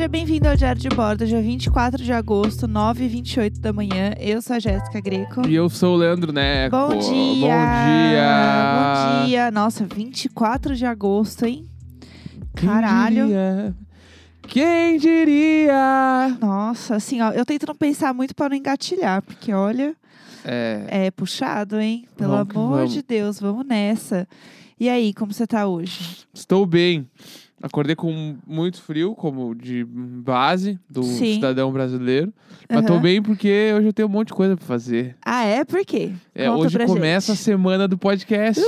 Seja bem-vindo ao Diário de Bordo, dia 24 de agosto, 9 h 28 da manhã. Eu sou a Jéssica Greco. E eu sou o Leandro Neco. Bom dia! Bom dia! Bom dia! Nossa, 24 de agosto, hein? Quem Caralho. diria? Quem diria? Nossa, assim, ó, eu tento não pensar muito pra não engatilhar, porque olha, É, é puxado, hein? Pelo Vamos amor de Deus, vamos nessa. E aí, como você tá hoje? estou bem. Acordei com muito frio, como de base do Sim. cidadão brasileiro. Mas tô bem porque hoje eu tenho um monte de coisa pra fazer. Ah, é? Por quê? É, Conta hoje pra começa a semana do podcast.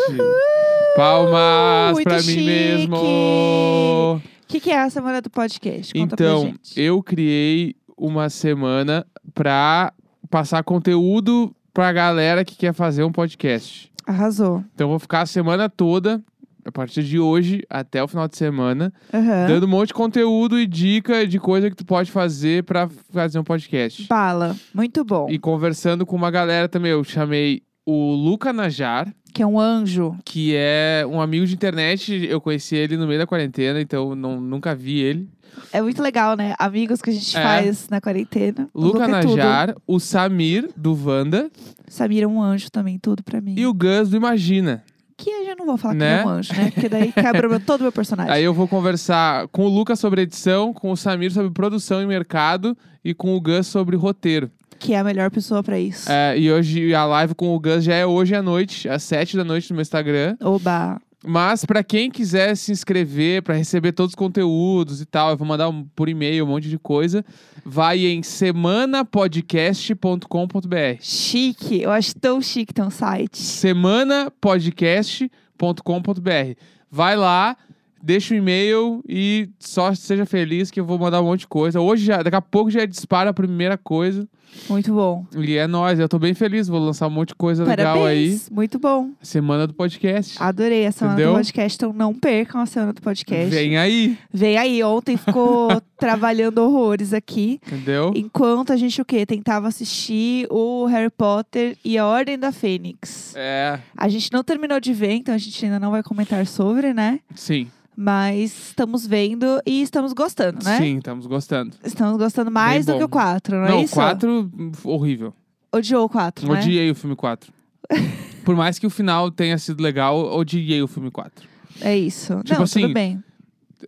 Palmas Muito pra mim chique. mesmo! O que, que é a semana do podcast? Conta pra Então, gente. eu criei uma semana pra passar conteúdo pra galera que quer fazer um podcast. Arrasou. Então, eu vou ficar a semana toda, a partir de hoje até o final de semana, Aham. dando um monte de conteúdo e dica de coisa que tu pode fazer pra fazer um podcast. Bala. Muito bom. E conversando com uma galera também, eu chamei o Luca Najar, Que é um anjo. que é um amigo de internet. Eu conheci ele no meio da quarentena, então eu não, nunca vi ele. É muito legal, né? Amigos que a gente É. faz na quarentena. Luca é. Najar, o Samir, do Wanda, Samir é um anjo também, tudo pra mim. e o Gus, do Imagina. Que eu já não vou falar que Né? ele é um anjo, né? Porque daí quebra todo o meu personagem. Aí eu vou conversar com o Lucas sobre edição, com o Samir sobre produção e mercado e com o Gus sobre roteiro. Que é a melhor pessoa pra isso. É, e hoje a live com o Gus já é hoje à noite, às 7 da noite no meu Instagram. Oba. Mas pra quem quiser se inscrever pra receber todos os conteúdos e tal, eu vou mandar um- por e-mail um monte de coisa. Vai em semanapodcast.com.br. Chique. Eu acho tão chique ter um site. semanapodcast.com.br. Vai lá, deixa o e-mail e só seja feliz que eu vou mandar um monte de coisa. Hoje já, daqui a pouco já dispara a primeira coisa. Muito bom. E é nóis, eu tô bem feliz, vou lançar um monte de coisa Parabéns, legal aí. Muito bom. Semana do podcast. Adorei a semana Entendeu? do podcast, então não percam a semana do podcast. Vem aí. Vem aí, ontem ficou trabalhando horrores aqui. Entendeu? Enquanto a gente o quê? Tentava assistir o Harry Potter e a Ordem da Fênix. É. A gente não terminou de ver, então a gente ainda não vai comentar sobre, né? Sim. Mas estamos vendo e estamos gostando, né? Sim, estamos gostando. Estamos gostando mais do que o 4, não é Não, isso? o 4 horrível. Odiou o 4, né? Odiei o filme 4. Por mais que o final tenha sido legal, odiei o filme 4. É isso. Tipo Não, assim, tudo bem.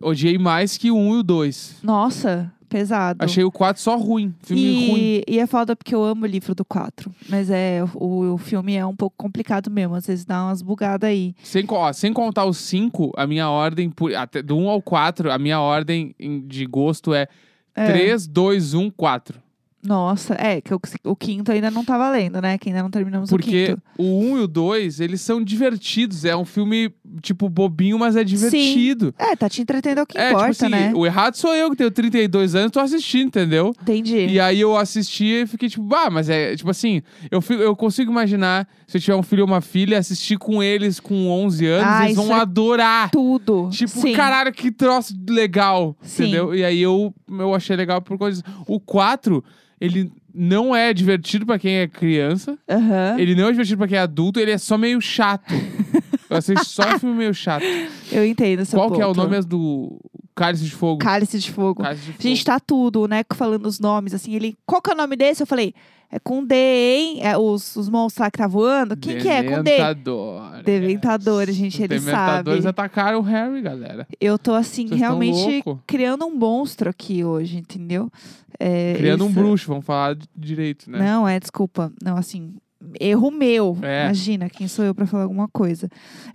Odiei mais que o 1 e o 2. Nossa, pesado. Achei o 4 só ruim. Filme e, ruim. E é foda porque eu amo o livro do 4. Mas é, o, o filme é um pouco complicado mesmo. Às vezes dá umas bugadas aí. Sem, ó, sem contar os 5, a minha ordem, por, até, do 1 ao 4, a minha ordem de gosto é, é. 3, 2, 1, 4. Nossa, é, que o, o quinto ainda não tá valendo, né? Que ainda não terminamos o Porque quinto. o 1 e o 2, eles são divertidos. É um filme, tipo, bobinho, mas é divertido. É, tá te entretendo é o que é, importa, tipo assim, né? o errado sou eu que tenho 32 anos, tô assistindo, entendeu? Entendi. E aí eu assisti e fiquei tipo, bah, mas é, tipo assim, eu, eu consigo imaginar, se eu tiver um filho ou uma filha, assistir com eles com 11 anos, Ah, eles vão é adorar. Tudo. Tipo, Sim. caralho, que troço legal, Sim. entendeu? E aí eu, eu achei legal por coisas. O 4, ele não é divertido pra quem é criança, Aham. ele não é divertido pra quem é adulto, ele é só meio chato. eu assisti só um filme meio chato. Eu entendo seu Qual que é o ponto. nome do Cálice de Fogo? Cálice de Fogo. Cálice de Fogo. Gente, tá tudo, Neco falando os nomes, assim, ele... Qual que é o nome desse? Eu falei, é com D, hein? É, os, os monstros lá que tá voando. Quem que é? Com D. Dementadores. Deventadores, gente, Os ele Dementadores sabe. atacaram o Harry, galera. Eu tô, assim, Vocês realmente criando um monstro aqui hoje, entendeu? É, Criando um isso- bruxo, vamos falar direito, né? Não, é, desculpa. Não, assim, erro meu. É. Imagina, quem sou eu pra falar alguma coisa.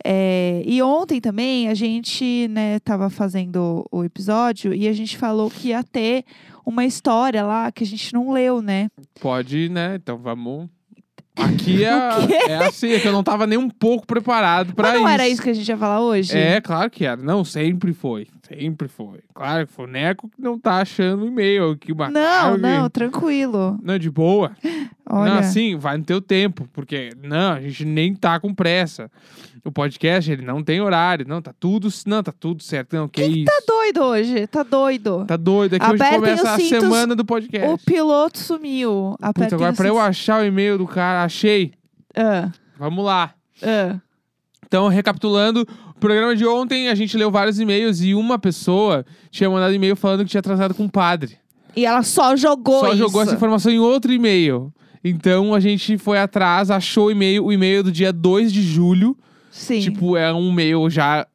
É, e ontem também a gente, né, tava fazendo o episódio e a gente falou que ia ter uma história lá que a gente não leu, né? Pode, né? Então vamos. Aqui é, é assim, é que eu não tava nem um pouco preparado pra Mas não isso. era isso que a gente ia falar hoje? É, claro que era. Não, sempre foi. Sempre foi. Claro que foi o Neco que não tá achando o e-mail. Que uma Não, não, tranquilo. Não, de boa. Olha. Não, assim, vai no teu tempo. Porque, não, a gente nem tá com pressa. O podcast, ele não tem horário. Não, tá tudo, não, tá tudo certo. Não, que, isso. Tá doido hoje, tá doido. Tá doido. É que hoje Apertem começa os a cintos. semana do podcast. O piloto sumiu. Puta, agora pra eu cintos. achar o e-mail do cara, achei. Ah, Vamos lá. ah. Então, recapitulando, o programa de ontem a gente leu vários e-mails e uma pessoa tinha mandado e-mail falando que tinha atrasado com o padre. E ela só jogou Só isso. jogou essa informação em outro e-mail. Então a gente foi atrás, achou o e-mail, o e-mail do dia 2 de julho. Sim. Tipo, é um e-mail já.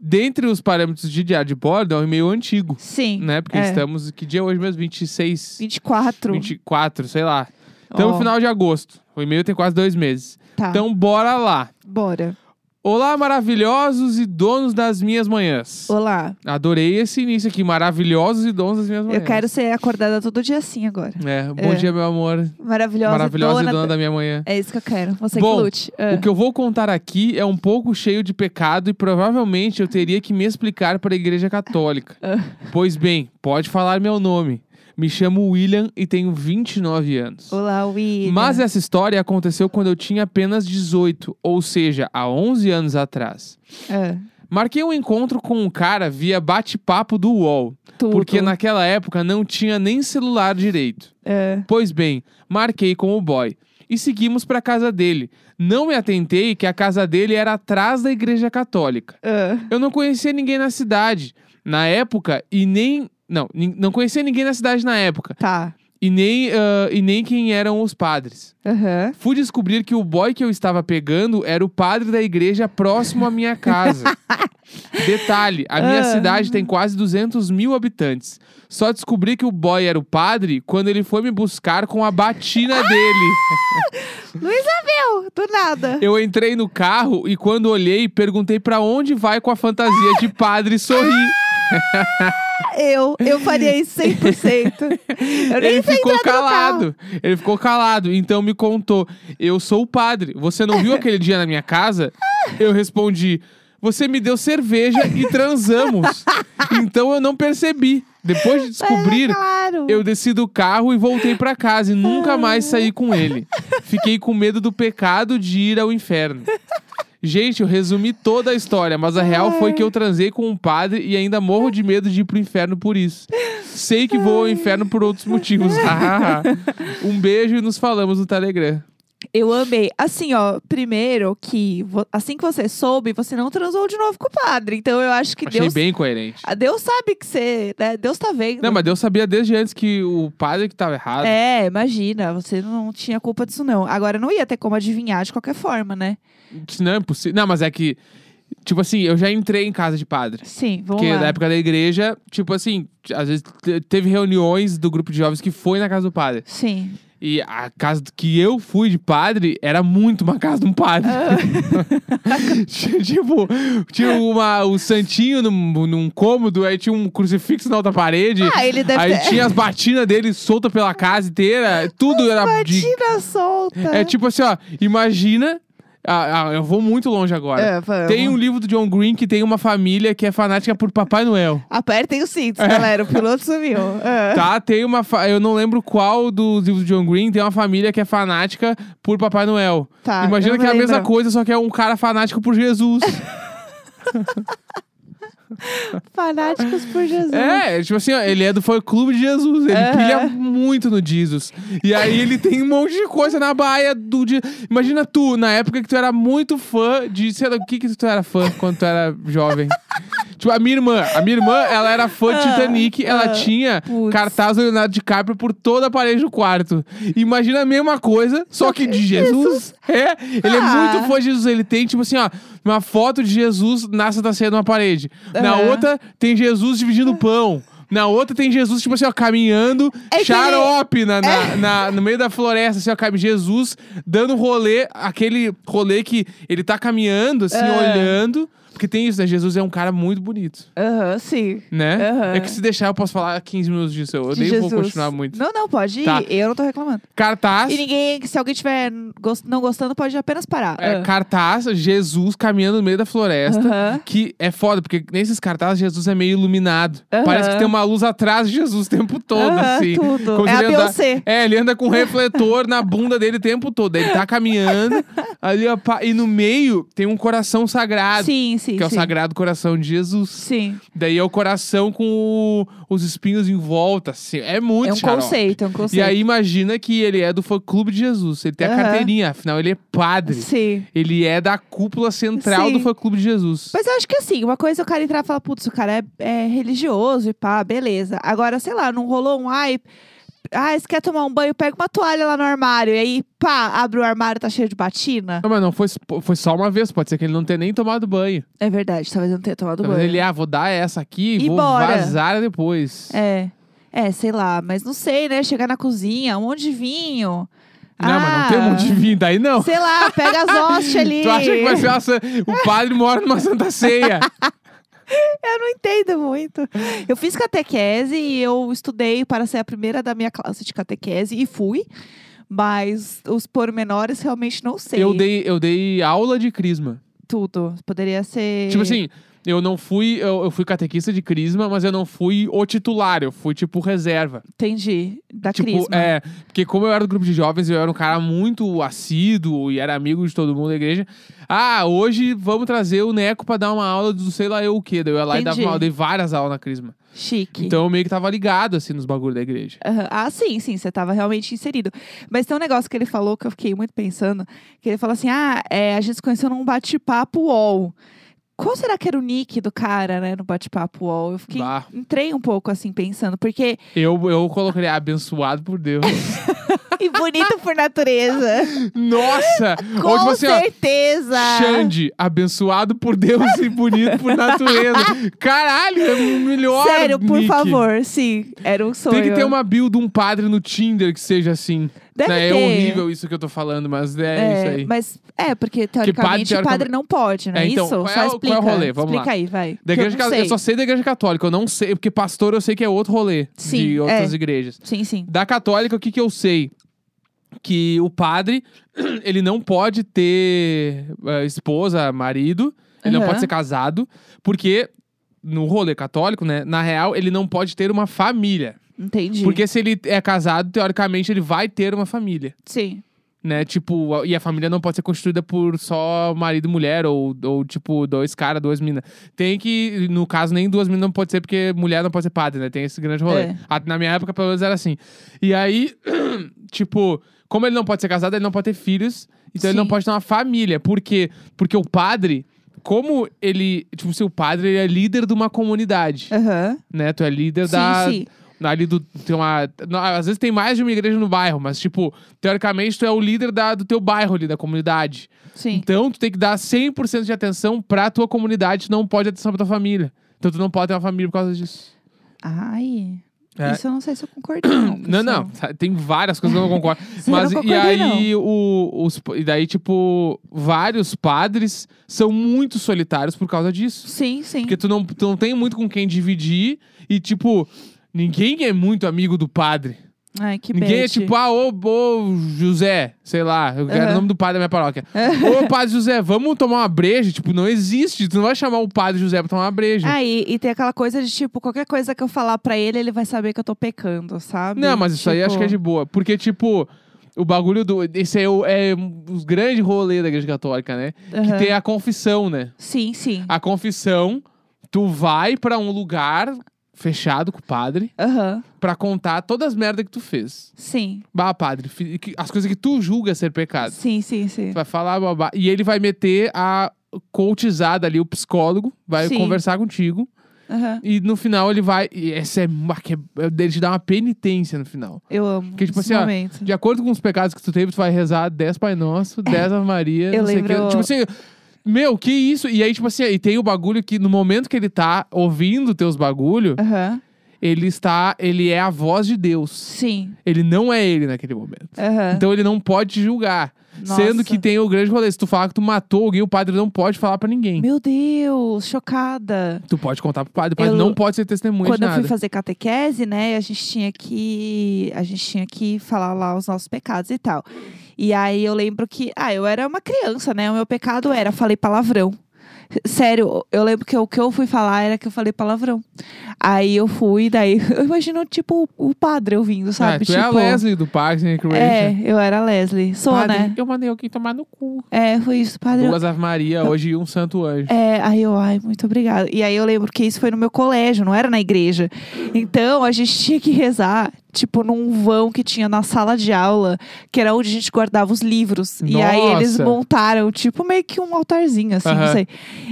Dentre os parâmetros de diário de bordo, é um e-mail antigo, Sim. né? Porque é. estamos. Que dia é hoje mesmo? 26. 24. 24, sei lá. Então, no final de agosto. O e-mail tem quase dois meses. Tá. Então, bora lá. Bora. Olá, maravilhosos e donos das minhas manhãs. Olá. Adorei esse início aqui. Maravilhosos e donos das minhas manhãs. Eu quero ser acordada todo dia assim agora. É, bom É. dia, meu amor. Maravilhosa. Maravilhosa dona e dona da- da minha manhã. É isso que eu quero. Você Bom, que lute. Ah. O que eu vou contar aqui é um pouco cheio de pecado e provavelmente eu teria que me explicar para a Igreja Católica. Ah. Pois bem, pode falar meu nome. Me chamo William e tenho 29 anos. Olá, William. Mas essa história aconteceu quando eu tinha apenas 18, ou seja, há 11 anos atrás. Ah, Marquei um encontro com um cara via bate-papo do UOL, tudo. porque naquela época não tinha nem celular direito. Ah, Pois bem, marquei com o boy e seguimos para casa dele. Não me atentei que a casa dele era atrás da igreja católica. ah. Eu não conhecia ninguém na cidade na época e nem não, não conhecia ninguém na cidade na época Tá. e nem ah, e nem quem eram os padres. Aham. Fui descobrir que o boy que eu estava pegando era o padre da igreja próximo à minha casa. Detalhe, a minha Ah. cidade tem quase 200 mil habitantes. Só descobri que o boy era o padre quando ele foi me buscar com a batina dele. Luísa Mel, do nada. Eu entrei no carro e quando olhei, perguntei pra onde vai com a fantasia de padre e sorri. Eu, eu faria isso 100%. Eu nem Ele ficou calado. Ele ficou calado. Então me contou: Eu sou o padre. Você não viu aquele dia na minha casa? Eu respondi: Você me deu cerveja e transamos. então eu não percebi. Depois de Mas descobrir, é claro. eu desci do carro e voltei pra casa e nunca mais saí com ele. Fiquei com medo do pecado de ir ao inferno. Gente, eu resumi toda a história, mas a real foi que eu transei com um padre e ainda morro de medo de ir pro inferno por isso. Sei que vou ao inferno por outros motivos. um beijo e nos falamos no Telegram. Eu amei. Assim, ó, primeiro que assim que você soube, você não transou de novo com o padre. Então eu acho que Achei Deus. bem coerente. Ah, Deus sabe que você. Né? Deus tá vendo. Não, mas Deus sabia desde antes que o padre que tava errado. É, imagina, você não tinha culpa disso, não. Agora não ia ter como adivinhar de qualquer forma, né? Não é impossível. Não, mas é que, tipo assim, eu já entrei em casa de padre. Sim, vamos Porque lá. na época da igreja, tipo assim, às vezes te- teve reuniões do grupo de jovens que foi na casa do padre. Sim. E a casa que eu fui de padre era muito uma casa de um padre. Ah. Tipo, tinha uma, o santinho num, num cômodo, aí tinha um crucifixo na outra parede. Ah, ele deve aí ter. tinha as batinas dele soltas pela casa inteira. Tudo era de. Batina solta. É tipo assim, ó, imagina. Ah, ah, eu vou muito longe agora. É. Tem um livro do John Green que tem uma família que é fanática por Papai Noel. Apertem os cintos, galera. O piloto sumiu. É. Tá, tem uma. fa- Eu não lembro qual dos livros do John Green tem uma família que é fanática por Papai Noel. Tá, Imagina eu que é não a mesma lembro. coisa, só que é um cara fanático por Jesus. Fanáticos por Jesus. é, tipo assim, ó, ele é do fã clube de Jesus. Ele Aham. pilha muito no Jesus. E aí ele tem um monte de coisa na baia do dia. Imagina tu, na época que tu era muito fã de. Sei lá, o que que tu era fã quando tu era jovem? Tipo, a minha irmã. A minha irmã, ela era fã de Ah, Titanic. Ela ah, tinha putz. cartaz do Leonardo DiCaprio por toda a parede do quarto. Imagina a mesma coisa, só que de Jesus. É, ele é Ah. muito fã de Jesus. Ele tem, tipo assim, ó, uma foto de Jesus na Santa Ceia numa parede. Na Aham. outra, tem Jesus dividindo pão. Na outra tem Jesus, tipo assim, ó, caminhando, É que xarope na, na- na- no meio da floresta, assim, ó, cabe Jesus dando rolê, aquele rolê que ele tá caminhando, assim, É. olhando. Porque tem isso, né? Jesus é um cara muito bonito, Aham, sim. né? Aham. É que se deixar, eu posso falar 15 minutos disso. Eu De nem Jesus. vou continuar muito. Não, não, pode ir. Tá. Eu não tô reclamando. Cartaz. E ninguém, se alguém tiver gos- não gostando, pode apenas parar. É, Ah. cartaz, Jesus caminhando no meio da floresta. Aham. Que é foda, porque nesses cartazes Jesus é meio iluminado. Aham. Parece que tem uma luz atrás de Jesus o tempo todo, Aham, assim. tudo. Como É a ele anda- Beyoncé. É, ele anda com um refletor na bunda dele o tempo todo. Ele tá caminhando, ali, ó, pá, e no meio tem um coração sagrado. Sim, sim. Sim, que é o sim. Sagrado Coração de Jesus. Sim, Daí é o coração com o- os espinhos em volta, assim. É muito é um xarope. conceito, é um conceito. E aí imagina que ele é do fã clube de Jesus. Ele tem a Aham. carteirinha, afinal ele é padre. Sim. Ele é da cúpula central Sim. do fã clube de Jesus. Mas eu acho que assim, uma coisa é o cara entrar e falar, putz, o cara é, é religioso e pá, beleza. Agora, sei lá, não rolou um ai. Ah, você quer tomar um banho? Pega uma toalha lá no armário. E aí, pá, abre o armário, tá cheio de batina. Não, mas não foi, foi só uma vez. Pode ser que ele não tenha nem tomado banho. É verdade, talvez não tenha tomado Talvez banho. ele, ah, vou dar essa aqui e vou bora. vazar depois. É. É, sei lá, mas não sei, né? Chegar na cozinha, um monte de vinho. Não, mas não tem um Ah, monte de vinho, daí não. Sei lá, pega as hostes ali. Tu acha que vai ser uma, o padre mora numa santa ceia? Eu não entendo muito. Eu fiz catequese e eu estudei para ser a primeira da minha classe de catequese e fui. Mas os pormenores realmente não sei. eu, dei, eu dei aula de crisma. tudo. Poderia ser. Tipo assim, eu não fui, eu, eu fui catequista de crisma, mas eu não fui o titular, eu fui tipo reserva. Entendi. Da Tipo, crisma. é, porque como eu era do grupo de jovens, eu era um cara muito assíduo e era amigo de todo mundo da igreja. Ah, hoje vamos trazer o Neco pra dar uma aula do sei lá eu o quê. Daí eu ia lá e dava Entendi. uma aula, dei várias aulas na crisma. Chique. Então eu meio que tava ligado, assim, nos bagulhos da igreja. Aham. Ah, sim, sim, você estava realmente inserido. Mas tem um negócio que ele falou que eu fiquei muito pensando, que ele falou assim, ah, é, a gente se conheceu num bate-papo UOL. Qual será que era o nick do cara, né, no bate-papo UOL? Eu fiquei, Bah. entrei um pouco assim, pensando, porque... Eu, eu colocaria abençoado por Deus. E bonito por natureza. Nossa! Com Ou tipo assim, ó, certeza. Xande, abençoado por Deus e bonito por natureza. Caralho, é o melhor. Sério, por nick. favor, sim. Era um sonho. Tem que ter uma build de um padre no Tinder que seja assim. Deve né? É horrível isso que eu tô falando, mas é, isso aí. Mas é, porque teoricamente teoricamente- padre não pode, né? É, então, isso? qual Só é o- qual é o explica. rolê? Vamos explica lá. aí, vai. Da eu igreja não sei. eu só sei da igreja católica, eu não sei, porque pastor eu sei que é outro rolê Sim, de outras é. igrejas. Sim, sim. Da católica, o que que eu sei? Que o padre, ele não pode ter eh, esposa, marido, ele não Aham. pode ser casado, porque no rolê católico, né, na real, ele não pode ter uma família. Entendi. Porque se ele é casado, teoricamente, ele vai ter uma família. Sim. Né, tipo, e a família não pode ser constituída por só marido e mulher, ou, ou tipo, dois caras, duas minas. Tem que, no caso, nem duas minas não pode ser, porque mulher não pode ser padre, né? Tem esse grande rolê. É. Na minha época, pelo menos, era assim. E aí, tipo, como ele não pode ser casado, ele não pode ter filhos, então ele não Sim. pode ter uma família. Por quê? Porque o padre, como ele, tipo, se o padre ele é líder de uma comunidade, Aham. né? Tu é líder Sim, da, sim. ali do tem uma às vezes tem mais de uma igreja no bairro, mas tipo, teoricamente tu é o líder da, do teu bairro ali, da comunidade. Sim. Então tu tem que dar 100% de atenção pra tua comunidade, tu não pode atenção pra tua família. Então tu não pode ter uma família por causa disso. Ai. É. Isso eu não sei se eu concordo, não. Não, não, tem várias coisas que eu não concordo. Mas não e aí o, os e daí tipo vários padres são muito solitários por causa disso. Sim, sim. Porque tu não, tu não tem muito com quem dividir e tipo ninguém é muito amigo do padre. Ai, que Ninguém é bad. tipo, ah, ô, ô José, sei lá, eu quero Aham. o nome do padre da minha paróquia. ô, padre José, vamos tomar uma breja? Tipo, não existe. Tu não vai chamar o padre José pra tomar uma breja. Ah, e, e tem aquela coisa de, tipo, qualquer coisa que eu falar pra ele, ele vai saber que eu tô pecando, sabe? não, mas isso aí acho que é de Tipo, boa. Porque, tipo, o bagulho do. Esse é, o, é os grandes rolês da igreja católica, né? Que aham. tem a confissão, né? Sim, sim. A confissão, tu vai pra um lugar fechado com o padre Aham. pra contar todas as merdas que tu fez. Sim. Bah, padre, fi- que- as coisas que tu julga ser pecado. Sim, sim, sim. Tu vai falar, babá. E ele vai meter a coachizada ali, o psicólogo, vai Sim. conversar contigo. Aham. E no final ele vai. E essa é. que é- Ele te dá uma penitência no final. Eu amo Porque, tipo esse assim, ó, momento. De acordo com os pecados que tu teve, tu vai rezar 10 Pai Nosso, 10 Ave Maria, Eu não sei o lembro- Tipo assim. Meu, que isso? E aí, tipo assim, e tem o bagulho que no momento que ele tá ouvindo teus bagulho, Aham. ele está. Ele é a voz de Deus. Sim. Ele não é ele naquele momento. Aham. Então ele não pode te julgar. Nossa. Sendo que tem o grande rolê. Se tu falar que tu matou alguém, o padre não pode falar pra ninguém. Meu Deus, chocada. Tu pode contar pro padre, o padre Eu- não pode ser testemunha Quando de eu nada. fui fazer catequese, né, a gente tinha que a gente tinha que falar lá os nossos pecados e tal. E aí eu lembro que, ah, eu era uma criança, né? O meu pecado era falei palavrão. Sério, eu lembro que o que eu fui falar era que eu falei palavrão. Aí eu fui, daí eu imagino, tipo, o padre ouvindo, sabe? Ah, tu tipo, é a Leslie do Parks and Recreation. É, eu era a Leslie. Sou, Padre, né? Eu mandei alguém tomar no cu. É, foi isso, padre. Duas Ave Maria hoje um Santo Anjo. É, aí eu, ai, muito obrigada. E aí eu lembro que isso foi no meu colégio, não era na igreja. Então a gente tinha que rezar, tipo, num vão que tinha na sala de aula, que era onde a gente guardava os livros. E aí eles Nossa. montaram, tipo, meio que um altarzinho, assim, não Aham. sei.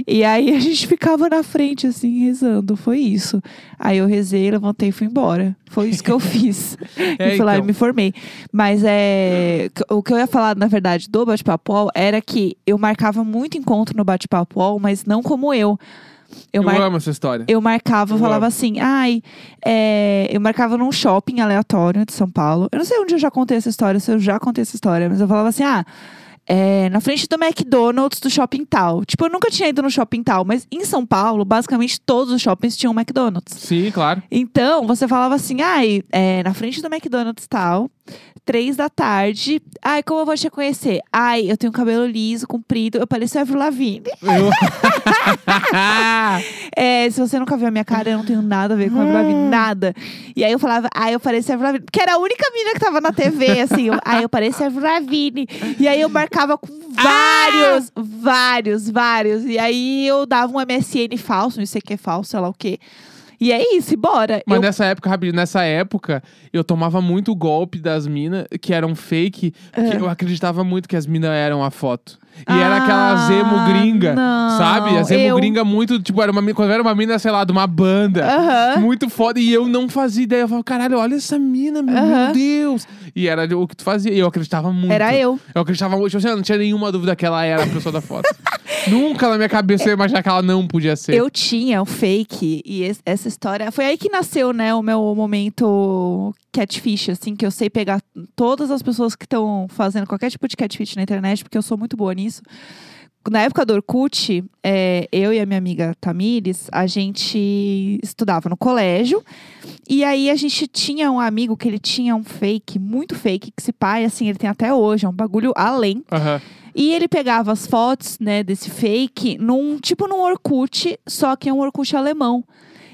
E aí a gente ficava na frente, assim, rezando. Foi isso. Aí eu rezei, levantei e fui embora. Foi isso que eu fiz. É, e fui lá e me formei. Mas é. O que eu ia falar, na verdade, do Bate-Papo era que eu marcava muito encontro no Bate-Papo mas não como eu. Eu, Eu, mar- amo essa história. eu marcava, Eu falava amo. assim, ai, é, eu marcava num shopping aleatório de São Paulo. Eu não sei onde eu já contei essa história, se eu já contei essa história, mas eu falava assim, ah, é, na frente do McDonald's do shopping tal. Tipo, eu nunca tinha ido no shopping tal, mas em São Paulo, basicamente todos os shoppings tinham McDonald's. Sim, claro. Então, você falava assim, ai, é, na frente do McDonald's tal, três da tarde. Ai, como eu vou te conhecer? Ai, eu tenho cabelo liso, comprido, eu pareço a Avril Lavigne. É, se você nunca viu a minha cara, eu não tenho nada a ver com a Avril Lavigne, nada. E aí eu falava, ai, eu pareço a Avril Lavigne, que era a única menina que tava na TV, assim. Eu, ai, eu pareço a Avril Lavigne. E aí eu marcava com vários, vários, vários. E aí eu dava um MSN falso, não sei o que é falso, sei lá o quê. E é isso, e bora. Mas Eu- nessa época, rapidinho, nessa época, eu tomava muito golpe das minas que eram fake, que Ah. eu acreditava muito que as minas eram a foto. E era aquela Ah, Zemo gringa, não, sabe? A Zemo eu- gringa muito, tipo, era uma, quando era uma mina, sei lá, de uma banda. Aham. Muito foda. E eu não fazia ideia. Eu falava, caralho, olha essa mina, meu, Aham. meu Deus. E era o que tu fazia. E eu acreditava muito. Era eu. Eu acreditava muito. Tipo assim, eu não tinha nenhuma dúvida que ela era a pessoa da foto. Nunca na minha cabeça eu ia imaginar que ela não podia ser. Eu tinha um fake e es- essa história foi aí que nasceu, né, o meu momento catfish, assim, que eu sei pegar todas as pessoas que estão fazendo qualquer tipo de catfish na internet, porque eu sou muito boa nisso. Na época do Orkut, é, eu e a minha amiga Tamires, a gente estudava no colégio. E aí a gente tinha um amigo que ele tinha um fake, muito fake, que esse pai, assim, ele tem até hoje, é um bagulho além. Aham. E ele pegava as fotos, né, desse fake num tipo num Orkut, só que é um Orkut alemão.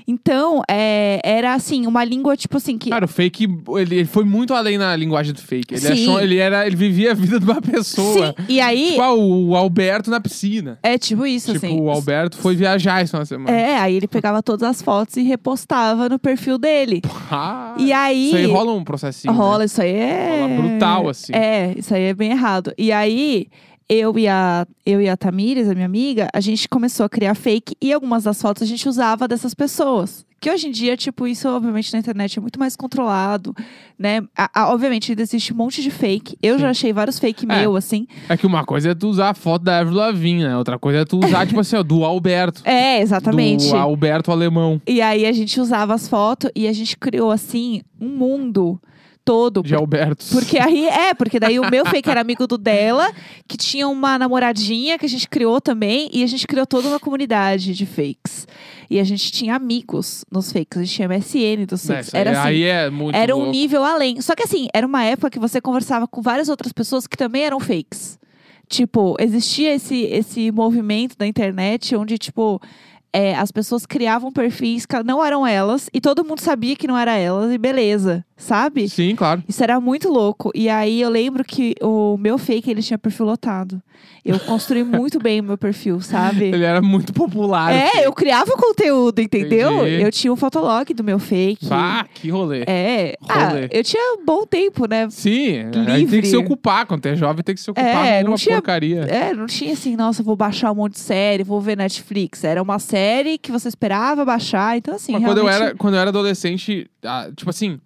Então, é, era assim, uma língua tipo assim que Cara, o fake, ele, ele foi muito além na linguagem do fake. Ele Sim. achou, ele era, ele vivia a vida de uma pessoa. Sim, e aí Tipo, ah, o, o Alberto na piscina. é tipo isso tipo, assim. o Alberto foi viajar final de semana. É, aí ele pegava todas as fotos e repostava no perfil dele. Ah, E aí Isso aí rola um processinho. né? rola, isso aí é Rola brutal, assim. É, isso aí é bem errado. E aí eu e a eu e a Tamires, a minha amiga, a gente começou a criar fake e algumas das fotos a gente usava dessas pessoas. Que hoje em dia, tipo, isso obviamente na internet é muito mais controlado, né? A- a- obviamente ainda existe um monte de fake. Eu já Sim. achei vários fake É. meu, assim. É que uma coisa é tu usar a foto da Avril Lavigne, né? Outra coisa é tu usar, tipo assim, ó, do Alberto. É, exatamente. Do Alberto alemão. E aí a gente usava as fotos e a gente criou, assim, um mundo todo. De Albertos. Porque aí, é, porque daí o meu fake era amigo do dela, que tinha uma namoradinha que a gente criou também, e a gente criou toda uma comunidade de fakes. E a gente tinha amigos nos fakes, a gente tinha MSN dos fakes. Era assim. Aí é muito Era um louco. nível além. Só que assim, era uma época que você conversava com várias outras pessoas que também eram fakes. Tipo, existia esse, esse movimento da internet onde, tipo, é, as pessoas criavam perfis que não eram elas e todo mundo sabia que não era elas e beleza, sabe? Sim, claro. Isso era muito louco. E aí eu lembro que o meu fake, ele tinha perfil lotado. Eu construí muito bem o meu perfil, sabe? Ele era muito popular. assim. É, eu criava conteúdo, entendeu? Entendi. Eu tinha um fotolog do meu fake. Bah, que rolê. É. Ah, Rolê. eu tinha um bom tempo, né? Sim, gente tem Livre. que se ocupar. Quando é jovem, tem que se ocupar É, com uma tinha- porcaria. É, não tinha assim, nossa, vou baixar um monte de série, vou ver Netflix. Era uma série que você esperava baixar, então assim, Mas quando eu, realmente- era, quando eu era adolescente, ah, tipo assim,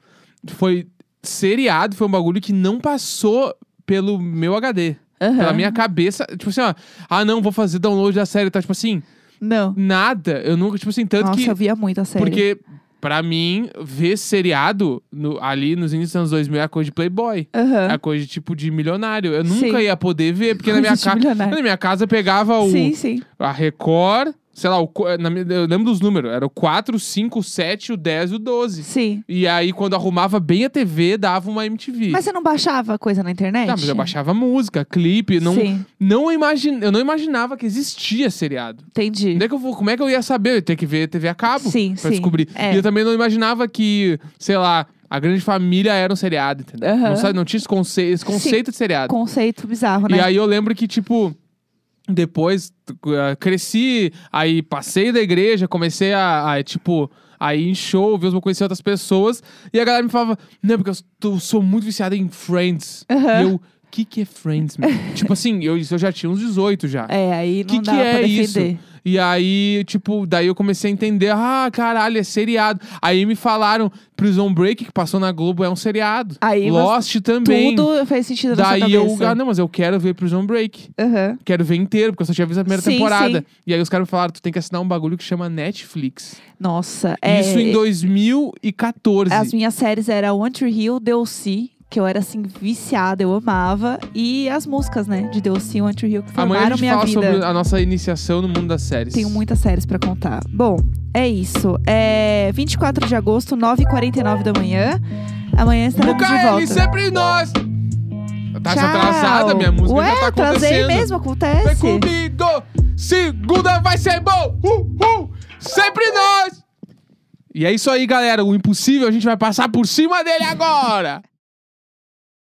foi seriado, foi um bagulho que não passou pelo meu HD. Aham. Pela minha cabeça. Tipo assim, ó. Ah, não, vou fazer download da série. Tá, tipo assim, Não. nada. Eu nunca, tipo assim, tanto nossa, que. eu via muito a série. Porque, pra mim, ver seriado no- ali nos inícios dos anos 2000 é coisa de Playboy. Aham. É coisa de tipo de milionário. Eu nunca Sim. ia poder ver, porque na minha, ca... na minha casa pegava o, Sim, sim. a Record, sei lá, o na eu lembro dos números. Era o 4, 5, o 7, o 10 e o 12. Sim. E aí, quando arrumava bem a TV, dava uma MTV. Mas você não baixava coisa na internet? Tá, mas eu baixava música, clipe, não, Sim, não imagine, eu não imaginava que existia seriado. entendi. Onde é que eu vou, como é que eu ia saber? Eu ia ter que ver TV a cabo Sim, pra sim. descobrir. É. E eu também não imaginava que, sei lá, a grande família era um seriado, entendeu? Aham. Não, sabe, não tinha esse conce- esse conceito de seriado. Conceito bizarro, né? E aí eu lembro que, tipo, depois uh, cresci, aí passei da igreja, comecei a, a, tipo, a ir em show, ver, eu conhecer outras pessoas. E a galera me falava, não, porque eu tô- sou muito viciada em Friends. Aham. E eu, o que que é Friends, meu? tipo assim, eu, eu já tinha uns 18 já. É, aí não Que dá que é pra isso? E aí, tipo, daí eu comecei a entender, ah, caralho, é seriado. Aí me falaram, Prison Break, que passou na Globo, é um seriado. Aí Lost também. Tudo fez sentido na Daí eu, ah, não, mas eu quero ver Prison Break. Aham. Quero ver inteiro, porque eu só tinha visto a primeira Sim, temporada. sim. E aí os caras me falaram, tu tem que assinar um bagulho que chama Netflix. Nossa, é... Isso em 2014. As minhas séries eram One Tree Hill, DLC, que eu era assim viciada, eu amava, e as músicas, né, de DLC e Hill que Amanhã a formaram gente minha fala vida. sobre a nossa iniciação no mundo das séries. Tenho muitas séries pra contar. Bom, é isso. É 24 de agosto, 9h49 da manhã. Amanhã estaremos de Bucaeli, volta. sempre nós! Tá Tchau. atrasada, minha música Ué, já tá atrasei acontecendo. mesmo, acontece. Vem comigo! Segunda vai ser bom! Uh, uh, sempre nós! E é isso aí, galera. O impossível a gente vai passar por cima dele agora!